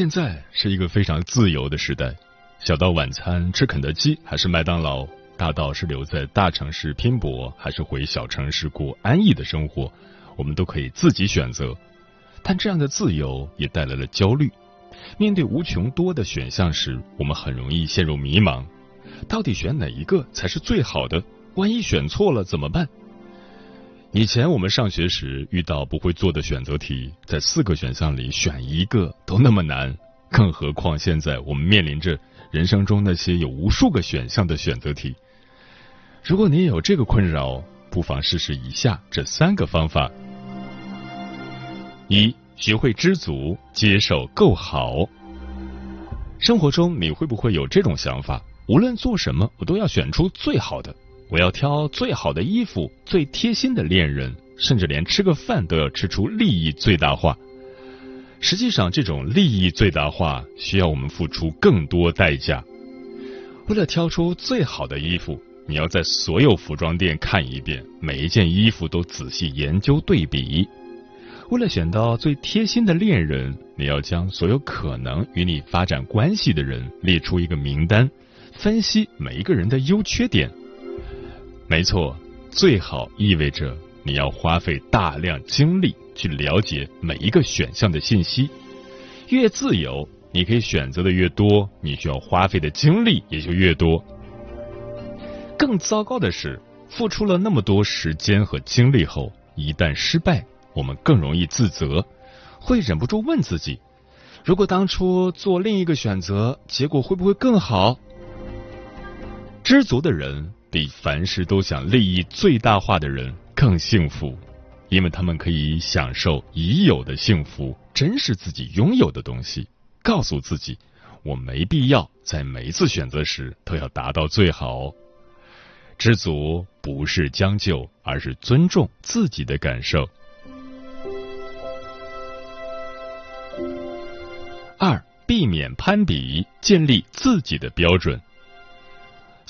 现在是一个非常自由的时代，小到晚餐吃肯德基还是麦当劳，大到是留在大城市拼搏还是回小城市过安逸的生活，我们都可以自己选择。但这样的自由也带来了焦虑。面对无穷多的选项时，我们很容易陷入迷茫，到底选哪一个才是最好的？万一选错了怎么办？以前我们上学时遇到不会做的选择题，在四个选项里选一个都那么难，更何况现在我们面临着人生中那些有无数个选项的选择题。如果你也有这个困扰，不妨试试以下这三个方法：一、学会知足，接受够好。生活中你会不会有这种想法？无论做什么，我都要选出最好的。我要挑最好的衣服、最贴心的恋人，甚至连吃个饭都要吃出利益最大化。实际上，这种利益最大化需要我们付出更多代价。为了挑出最好的衣服，你要在所有服装店看一遍，每一件衣服都仔细研究对比。为了选到最贴心的恋人，你要将所有可能与你发展关系的人列出一个名单，分析每一个人的优缺点。没错，最好意味着你要花费大量精力去了解每一个选项的信息。越自由，你可以选择的越多，你需要花费的精力也就越多。更糟糕的是，付出了那么多时间和精力后，一旦失败，我们更容易自责，会忍不住问自己：如果当初做另一个选择，结果会不会更好？知足的人。比凡事都想利益最大化的人更幸福，因为他们可以享受已有的幸福，珍视自己拥有的东西，告诉自己，我没必要在每一次选择时都要达到最好。知足不是将就，而是尊重自己的感受。二，避免攀比，建立自己的标准。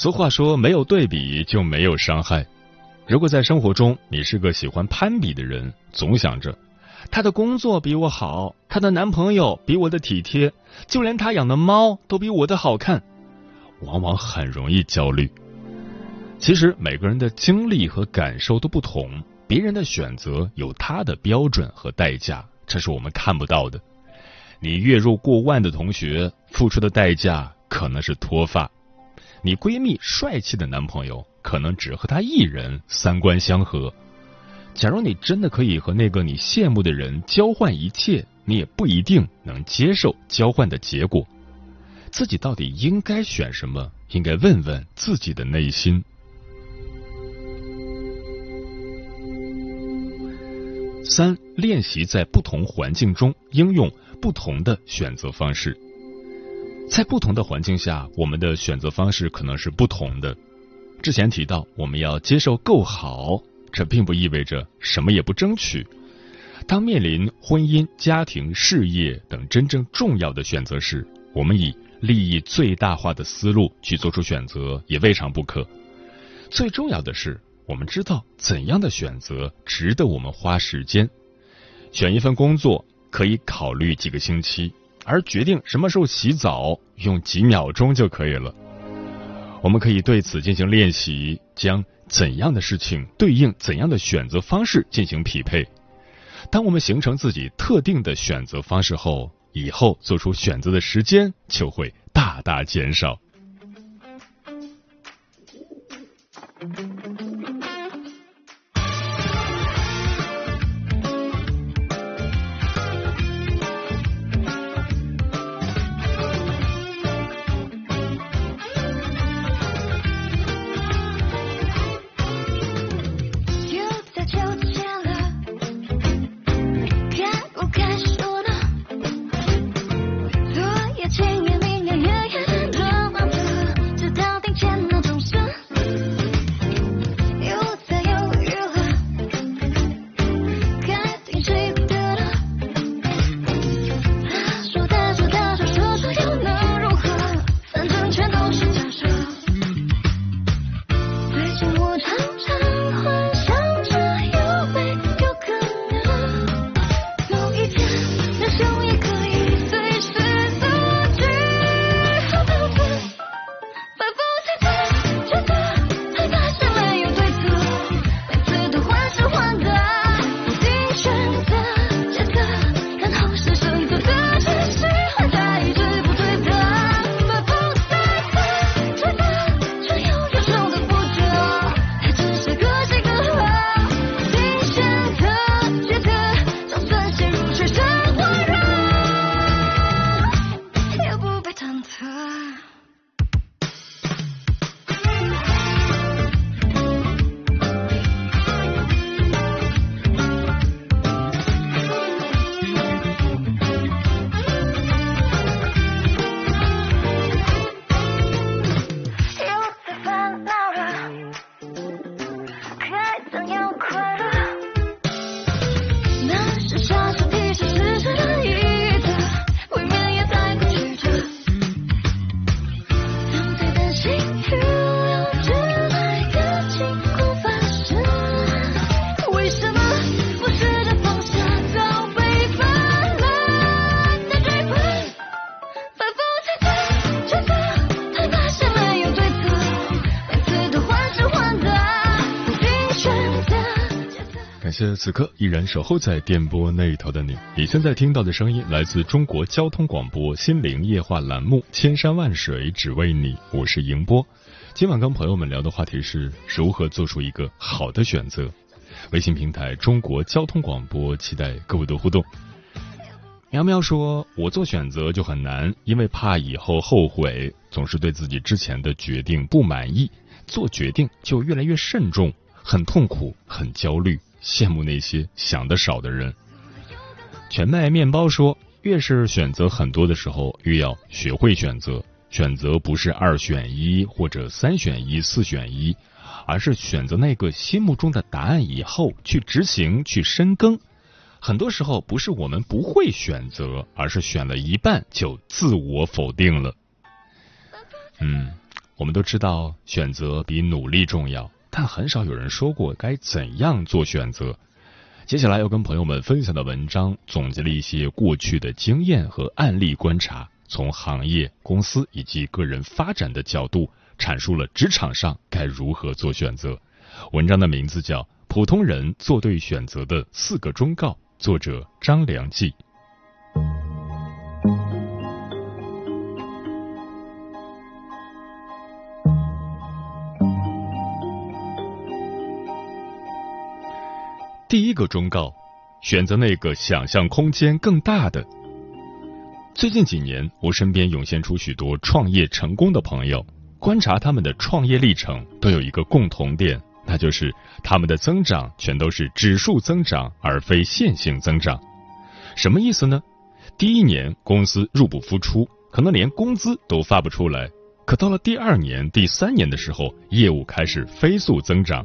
俗话说，没有对比就没有伤害。如果在生活中你是个喜欢攀比的人，总想着他的工作比我好，他的男朋友比我的体贴，就连他养的猫都比我的好看，往往很容易焦虑。其实每个人的经历和感受都不同，别人的选择有他的标准和代价，这是我们看不到的。你月入过万的同学付出的代价可能是脱发。你闺蜜帅气的男朋友，可能只和她一人三观相合。假如你真的可以和那个你羡慕的人交换一切，你也不一定能接受交换的结果。自己到底应该选什么？应该问问自己的内心。三、练习在不同环境中应用不同的选择方式。在不同的环境下，我们的选择方式可能是不同的。之前提到，我们要接受够好，这并不意味着什么也不争取。当面临婚姻、家庭、事业等真正重要的选择时，我们以利益最大化的思路去做出选择，也未尝不可。最重要的是，我们知道怎样的选择值得我们花时间。选一份工作可以考虑几个星期。而决定什么时候洗澡，用几秒钟就可以了。我们可以对此进行练习，将怎样的事情对应怎样的选择方式进行匹配。当我们形成自己特定的选择方式后，以后做出选择的时间就会大大减少。此刻依然守候在电波那头的你，你现在听到的声音来自中国交通广播心灵夜话栏目《千山万水只为你》，我是迎波。今晚跟朋友们聊的话题是如何做出一个好的选择。微信平台中国交通广播，期待各位的互动。苗苗说：“我做选择就很难，因为怕以后后悔，总是对自己之前的决定不满意，做决定就越来越慎重，很痛苦，很焦虑。”羡慕那些想的少的人。全麦面包说：“越是选择很多的时候，越要学会选择。选择不是二选一或者三选一、四选一，而是选择那个心目中的答案以后去执行、去深耕。很多时候不是我们不会选择，而是选了一半就自我否定了。”嗯，我们都知道选择比努力重要。但很少有人说过该怎样做选择。接下来要跟朋友们分享的文章，总结了一些过去的经验和案例观察，从行业、公司以及个人发展的角度，阐述了职场上该如何做选择。文章的名字叫《普通人做对选择的四个忠告》，作者张良记。第一个忠告：选择那个想象空间更大的。最近几年，我身边涌现出许多创业成功的朋友，观察他们的创业历程，都有一个共同点，那就是他们的增长全都是指数增长，而非线性增长。什么意思呢？第一年公司入不敷出，可能连工资都发不出来。可到了第二年、第三年的时候，业务开始飞速增长，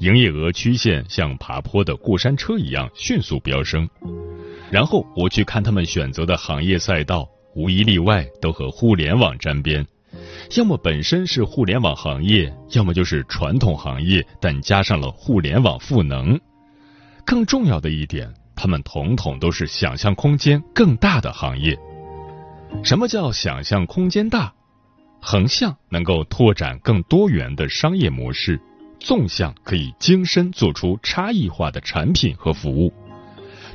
营业额曲线像爬坡的过山车一样迅速飙升。然后我去看他们选择的行业赛道，无一例外都和互联网沾边，要么本身是互联网行业，要么就是传统行业，但加上了互联网赋能。更重要的一点，他们统统都是想象空间更大的行业。什么叫想象空间大？横向能够拓展更多元的商业模式，纵向可以精深做出差异化的产品和服务。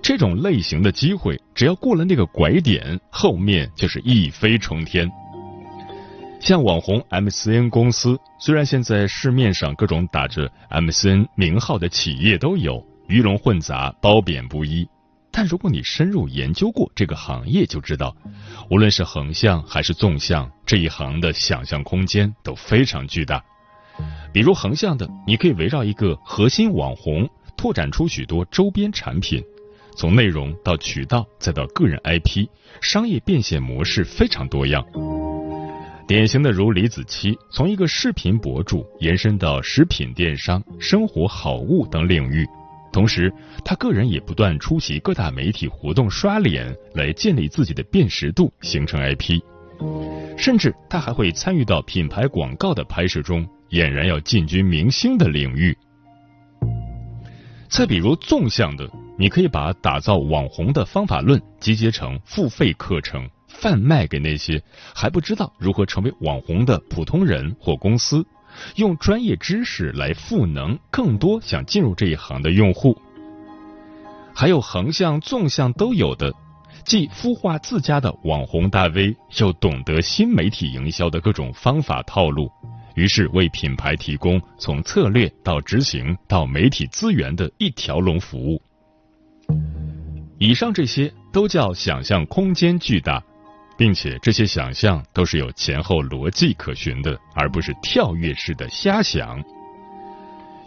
这种类型的机会，只要过了那个拐点，后面就是一飞冲天。像网红 MCN 公司，虽然现在市面上各种打着 MCN 名号的企业都有，鱼龙混杂，褒贬不一。但如果你深入研究过这个行业，就知道，无论是横向还是纵向，这一行的想象空间都非常巨大。比如横向的，你可以围绕一个核心网红，拓展出许多周边产品，从内容到渠道再到个人 IP，商业变现模式非常多样。典型的如李子柒，从一个视频博主延伸到食品电商、生活好物等领域。同时，他个人也不断出席各大媒体活动刷脸，来建立自己的辨识度，形成 IP。甚至他还会参与到品牌广告的拍摄中，俨然要进军明星的领域。再比如纵向的，你可以把打造网红的方法论集结成付费课程，贩卖给那些还不知道如何成为网红的普通人或公司。用专业知识来赋能更多想进入这一行的用户，还有横向、纵向都有的，既孵化自家的网红大 V，又懂得新媒体营销的各种方法套路，于是为品牌提供从策略到执行到媒体资源的一条龙服务。以上这些都叫想象空间巨大。并且这些想象都是有前后逻辑可循的，而不是跳跃式的瞎想。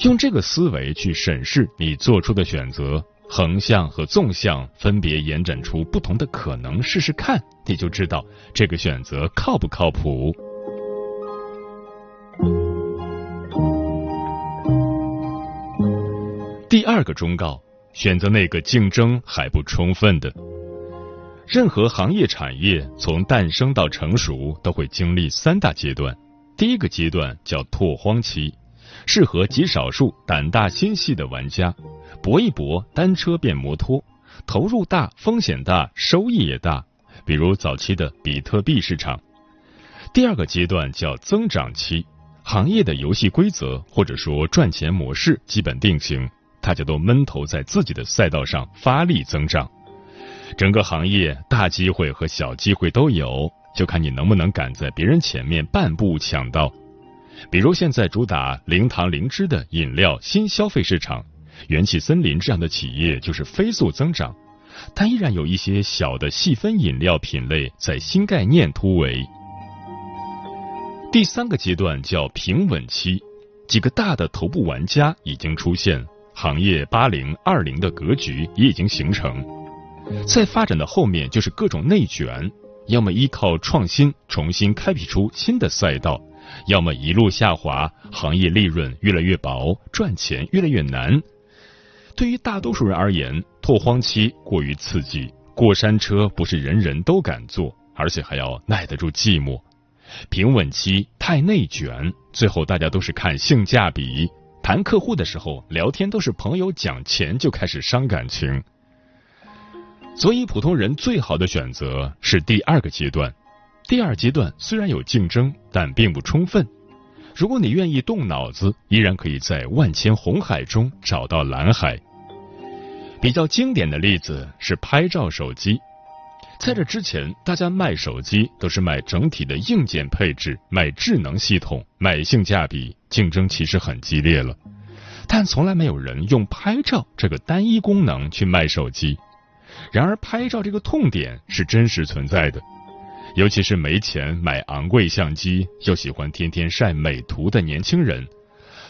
用这个思维去审视你做出的选择，横向和纵向分别延展出不同的可能，试试看，你就知道这个选择靠不靠谱。第二个忠告：选择那个竞争还不充分的。任何行业产业从诞生到成熟都会经历三大阶段。第一个阶段叫拓荒期，适合极少数胆大心细的玩家，搏一搏，单车变摩托，投入大，风险大，收益也大。比如早期的比特币市场。第二个阶段叫增长期，行业的游戏规则或者说赚钱模式基本定型，大家都闷头在自己的赛道上发力增长。整个行业大机会和小机会都有，就看你能不能赶在别人前面半步抢到。比如现在主打零糖零脂的饮料新消费市场，元气森林这样的企业就是飞速增长，但依然有一些小的细分饮料品类在新概念突围。第三个阶段叫平稳期，几个大的头部玩家已经出现，行业八零二零的格局也已经形成。在发展的后面就是各种内卷，要么依靠创新重新开辟出新的赛道，要么一路下滑，行业利润越来越薄，赚钱越来越难。对于大多数人而言，拓荒期过于刺激，过山车不是人人都敢坐，而且还要耐得住寂寞。平稳期太内卷，最后大家都是看性价比，谈客户的时候聊天都是朋友讲钱就开始伤感情。所以，普通人最好的选择是第二个阶段。第二阶段虽然有竞争，但并不充分。如果你愿意动脑子，依然可以在万千红海中找到蓝海。比较经典的例子是拍照手机。在这之前，大家卖手机都是卖整体的硬件配置、卖智能系统、卖性价比，竞争其实很激烈了。但从来没有人用拍照这个单一功能去卖手机。然而，拍照这个痛点是真实存在的，尤其是没钱买昂贵相机又喜欢天天晒美图的年轻人，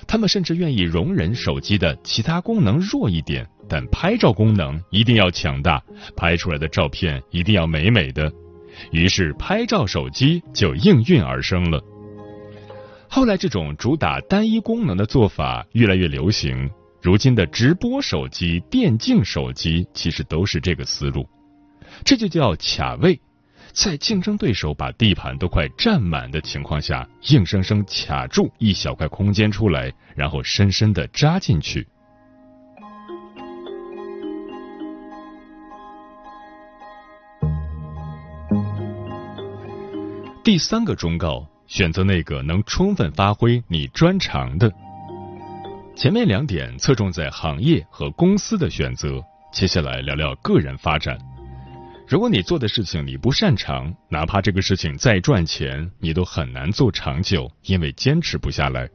他们甚至愿意容忍手机的其他功能弱一点，但拍照功能一定要强大，拍出来的照片一定要美美的。于是，拍照手机就应运而生了。后来，这种主打单一功能的做法越来越流行。如今的直播手机、电竞手机其实都是这个思路，这就叫卡位，在竞争对手把地盘都快占满的情况下，硬生生卡住一小块空间出来，然后深深的扎进去。第三个忠告：选择那个能充分发挥你专长的。前面两点侧重在行业和公司的选择，接下来聊聊个人发展。如果你做的事情你不擅长，哪怕这个事情再赚钱，你都很难做长久，因为坚持不下来。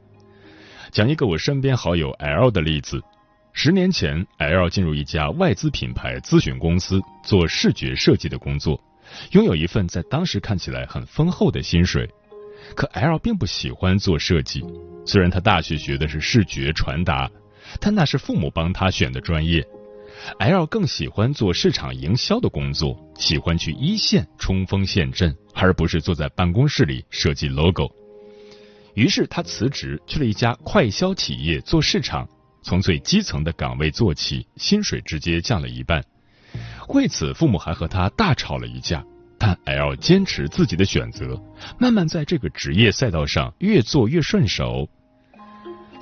讲一个我身边好友 L 的例子：十年前，L 进入一家外资品牌咨询公司做视觉设计的工作，拥有一份在当时看起来很丰厚的薪水。可 L 并不喜欢做设计，虽然他大学学的是视觉传达，但那是父母帮他选的专业。L 更喜欢做市场营销的工作，喜欢去一线冲锋陷阵，而不是坐在办公室里设计 logo。于是他辞职去了一家快销企业做市场，从最基层的岗位做起，薪水直接降了一半。为此，父母还和他大吵了一架。但 L 坚持自己的选择，慢慢在这个职业赛道上越做越顺手。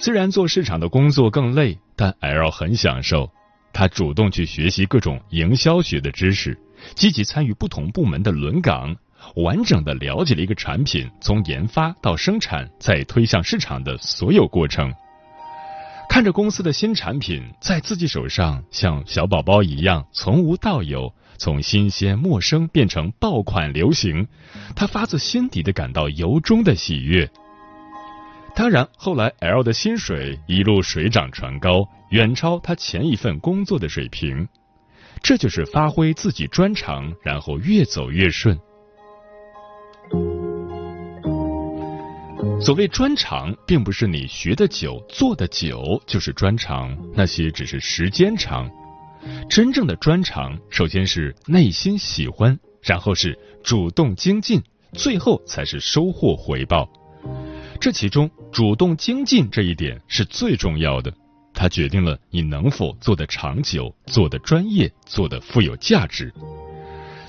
虽然做市场的工作更累，但 L 很享受。他主动去学习各种营销学的知识，积极参与不同部门的轮岗，完整的了解了一个产品从研发到生产再推向市场的所有过程。看着公司的新产品在自己手上像小宝宝一样从无到有，从新鲜陌生变成爆款流行，他发自心底的感到由衷的喜悦。当然，后来 L 的薪水一路水涨船高，远超他前一份工作的水平。这就是发挥自己专长，然后越走越顺。所谓专长，并不是你学的久、做的久就是专长，那些只是时间长。真正的专长，首先是内心喜欢，然后是主动精进，最后才是收获回报。这其中，主动精进这一点是最重要的，它决定了你能否做得长久、做得专业、做得富有价值。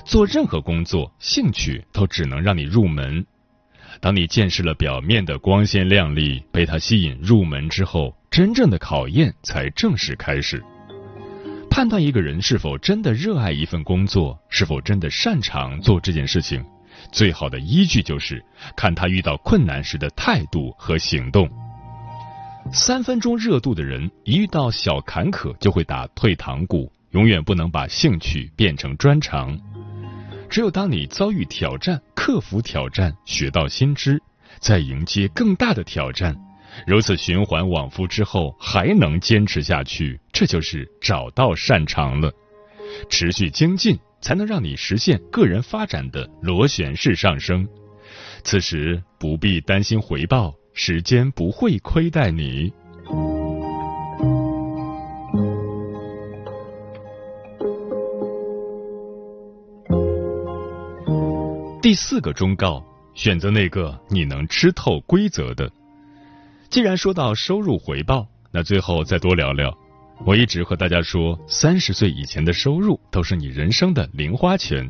做任何工作，兴趣都只能让你入门。当你见识了表面的光鲜亮丽，被它吸引入门之后，真正的考验才正式开始。判断一个人是否真的热爱一份工作，是否真的擅长做这件事情。最好的依据就是看他遇到困难时的态度和行动。三分钟热度的人，一遇到小坎坷就会打退堂鼓，永远不能把兴趣变成专长。只有当你遭遇挑战、克服挑战、学到新知，再迎接更大的挑战，如此循环往复之后，还能坚持下去，这就是找到擅长了，持续精进。才能让你实现个人发展的螺旋式上升。此时不必担心回报，时间不会亏待你。第四个忠告：选择那个你能吃透规则的。既然说到收入回报，那最后再多聊聊。我一直和大家说，三十岁以前的收入都是你人生的零花钱，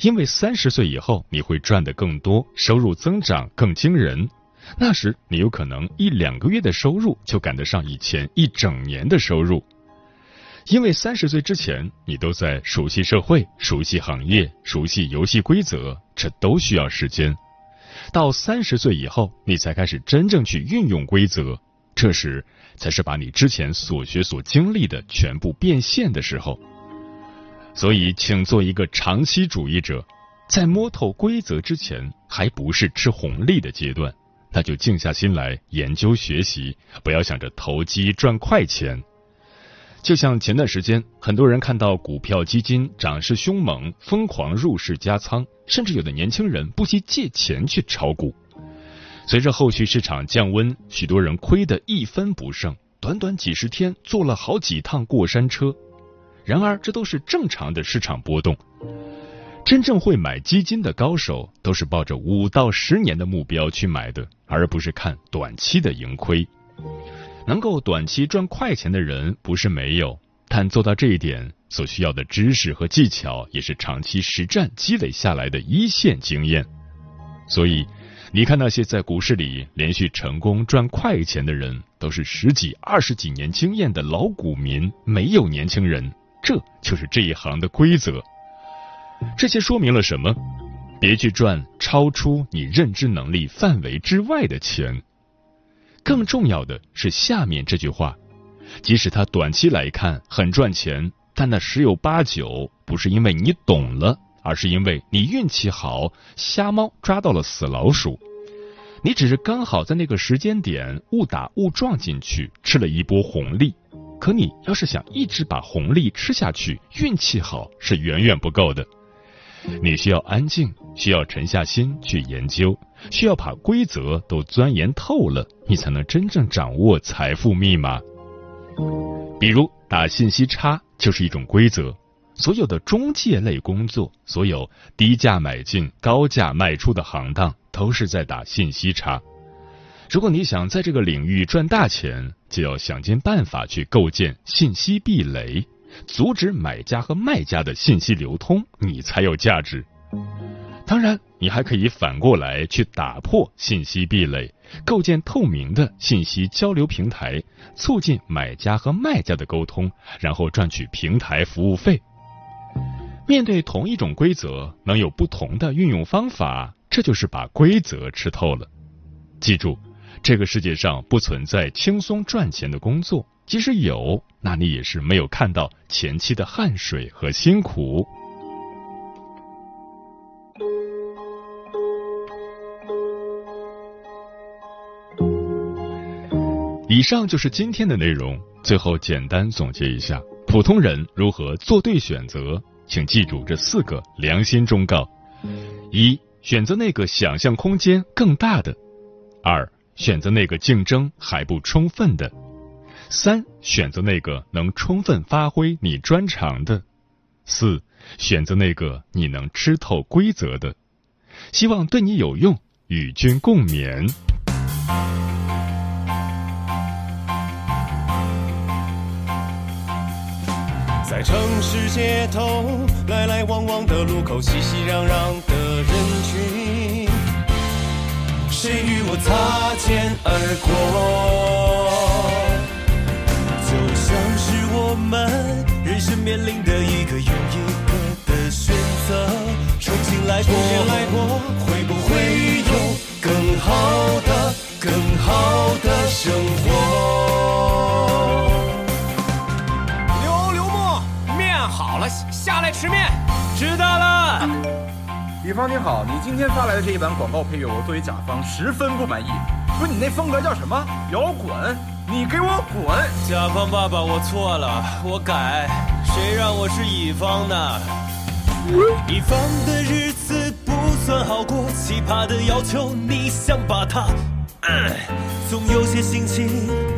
因为三十岁以后你会赚得更多，收入增长更惊人。那时你有可能一两个月的收入就赶得上以前一整年的收入，因为三十岁之前你都在熟悉社会、熟悉行业、熟悉游戏规则，这都需要时间。到三十岁以后，你才开始真正去运用规则，这时。才是把你之前所学所经历的全部变现的时候，所以请做一个长期主义者，在摸透规则之前，还不是吃红利的阶段，那就静下心来研究学习，不要想着投机赚快钱。就像前段时间，很多人看到股票基金涨势凶猛，疯狂入市加仓，甚至有的年轻人不惜借钱去炒股。随着后续市场降温，许多人亏得一分不剩，短短几十天坐了好几趟过山车。然而，这都是正常的市场波动。真正会买基金的高手，都是抱着五到十年的目标去买的，而不是看短期的盈亏。能够短期赚快钱的人不是没有，但做到这一点所需要的知识和技巧，也是长期实战积累下来的一线经验。所以。你看那些在股市里连续成功赚快钱的人，都是十几、二十几年经验的老股民，没有年轻人。这就是这一行的规则。这些说明了什么？别去赚超出你认知能力范围之外的钱。更重要的是下面这句话：即使它短期来看很赚钱，但那十有八九不是因为你懂了，而是因为你运气好，瞎猫抓到了死老鼠。你只是刚好在那个时间点误打误撞进去吃了一波红利，可你要是想一直把红利吃下去，运气好是远远不够的。你需要安静，需要沉下心去研究，需要把规则都钻研透了，你才能真正掌握财富密码。比如打信息差就是一种规则，所有的中介类工作，所有低价买进、高价卖出的行当。都是在打信息差。如果你想在这个领域赚大钱，就要想尽办法去构建信息壁垒，阻止买家和卖家的信息流通，你才有价值。当然，你还可以反过来去打破信息壁垒，构建透明的信息交流平台，促进买家和卖家的沟通，然后赚取平台服务费。面对同一种规则，能有不同的运用方法。这就是把规则吃透了。记住，这个世界上不存在轻松赚钱的工作，即使有，那你也是没有看到前期的汗水和辛苦。以上就是今天的内容。最后简单总结一下：普通人如何做对选择？请记住这四个良心忠告：一。选择那个想象空间更大的，二选择那个竞争还不充分的，三选择那个能充分发挥你专长的，四选择那个你能吃透规则的。希望对你有用，与君共勉。在城市街头，来来往往的路口，熙熙攘攘的人群，谁与我擦肩而过？就像是我们人生面临的一个又一个的选择，重新来过，会不会有更好的、更好的生活？下来吃面，知道了。乙方你好，你今天发来的这一版广告配乐，我作为甲方十分不满意。说你那风格叫什么？摇滚？你给我滚！甲方爸爸，我错了，我改。谁让我是乙方呢？乙方的日子不算好过，奇葩的要求，你想把它。总有些心情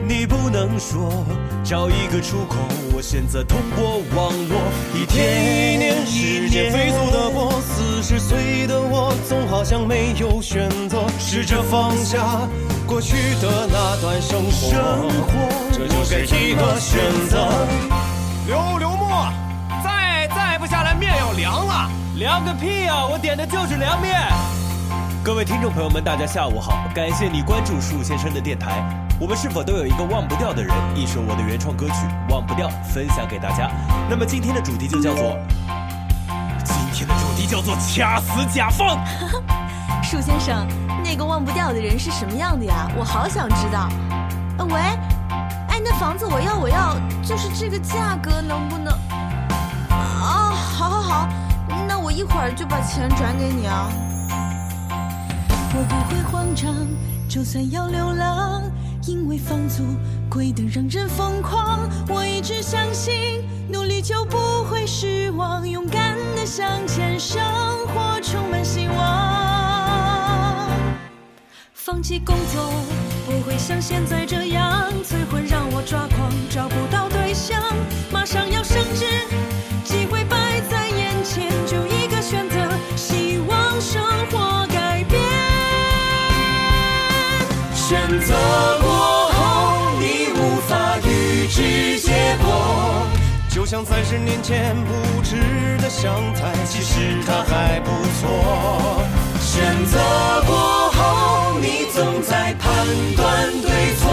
你不能说，找一个出口，我选择通过网络。一天一年，时间飞速的过，四十岁的我总好像没有选择，试着放下过去的那段生活，生活这就是一个选择。刘刘墨，再再不下来，面要凉了。凉个屁啊！我点的就是凉面。各位听众朋友们，大家下午好！感谢你关注树先生的电台。我们是否都有一个忘不掉的人？一首我的原创歌曲《忘不掉》分享给大家。那么今天的主题就叫做……今天的主题叫做掐死甲方。树先生，那个忘不掉的人是什么样的呀？我好想知道。呃，喂，哎，那房子我要，我要，就是这个价格，能不能？啊，好，好，好，那我一会儿就把钱转给你啊。我不会慌张，就算要流浪，因为房租贵得让人疯狂。我一直相信，努力就不会失望，勇敢的向前，生活充满希望。放弃工作不会像现在这样，催婚让我抓狂，找不到对象，马上要升职，像三十年前不知的香菜，其实它还不错。选择过后，你总在判断对错。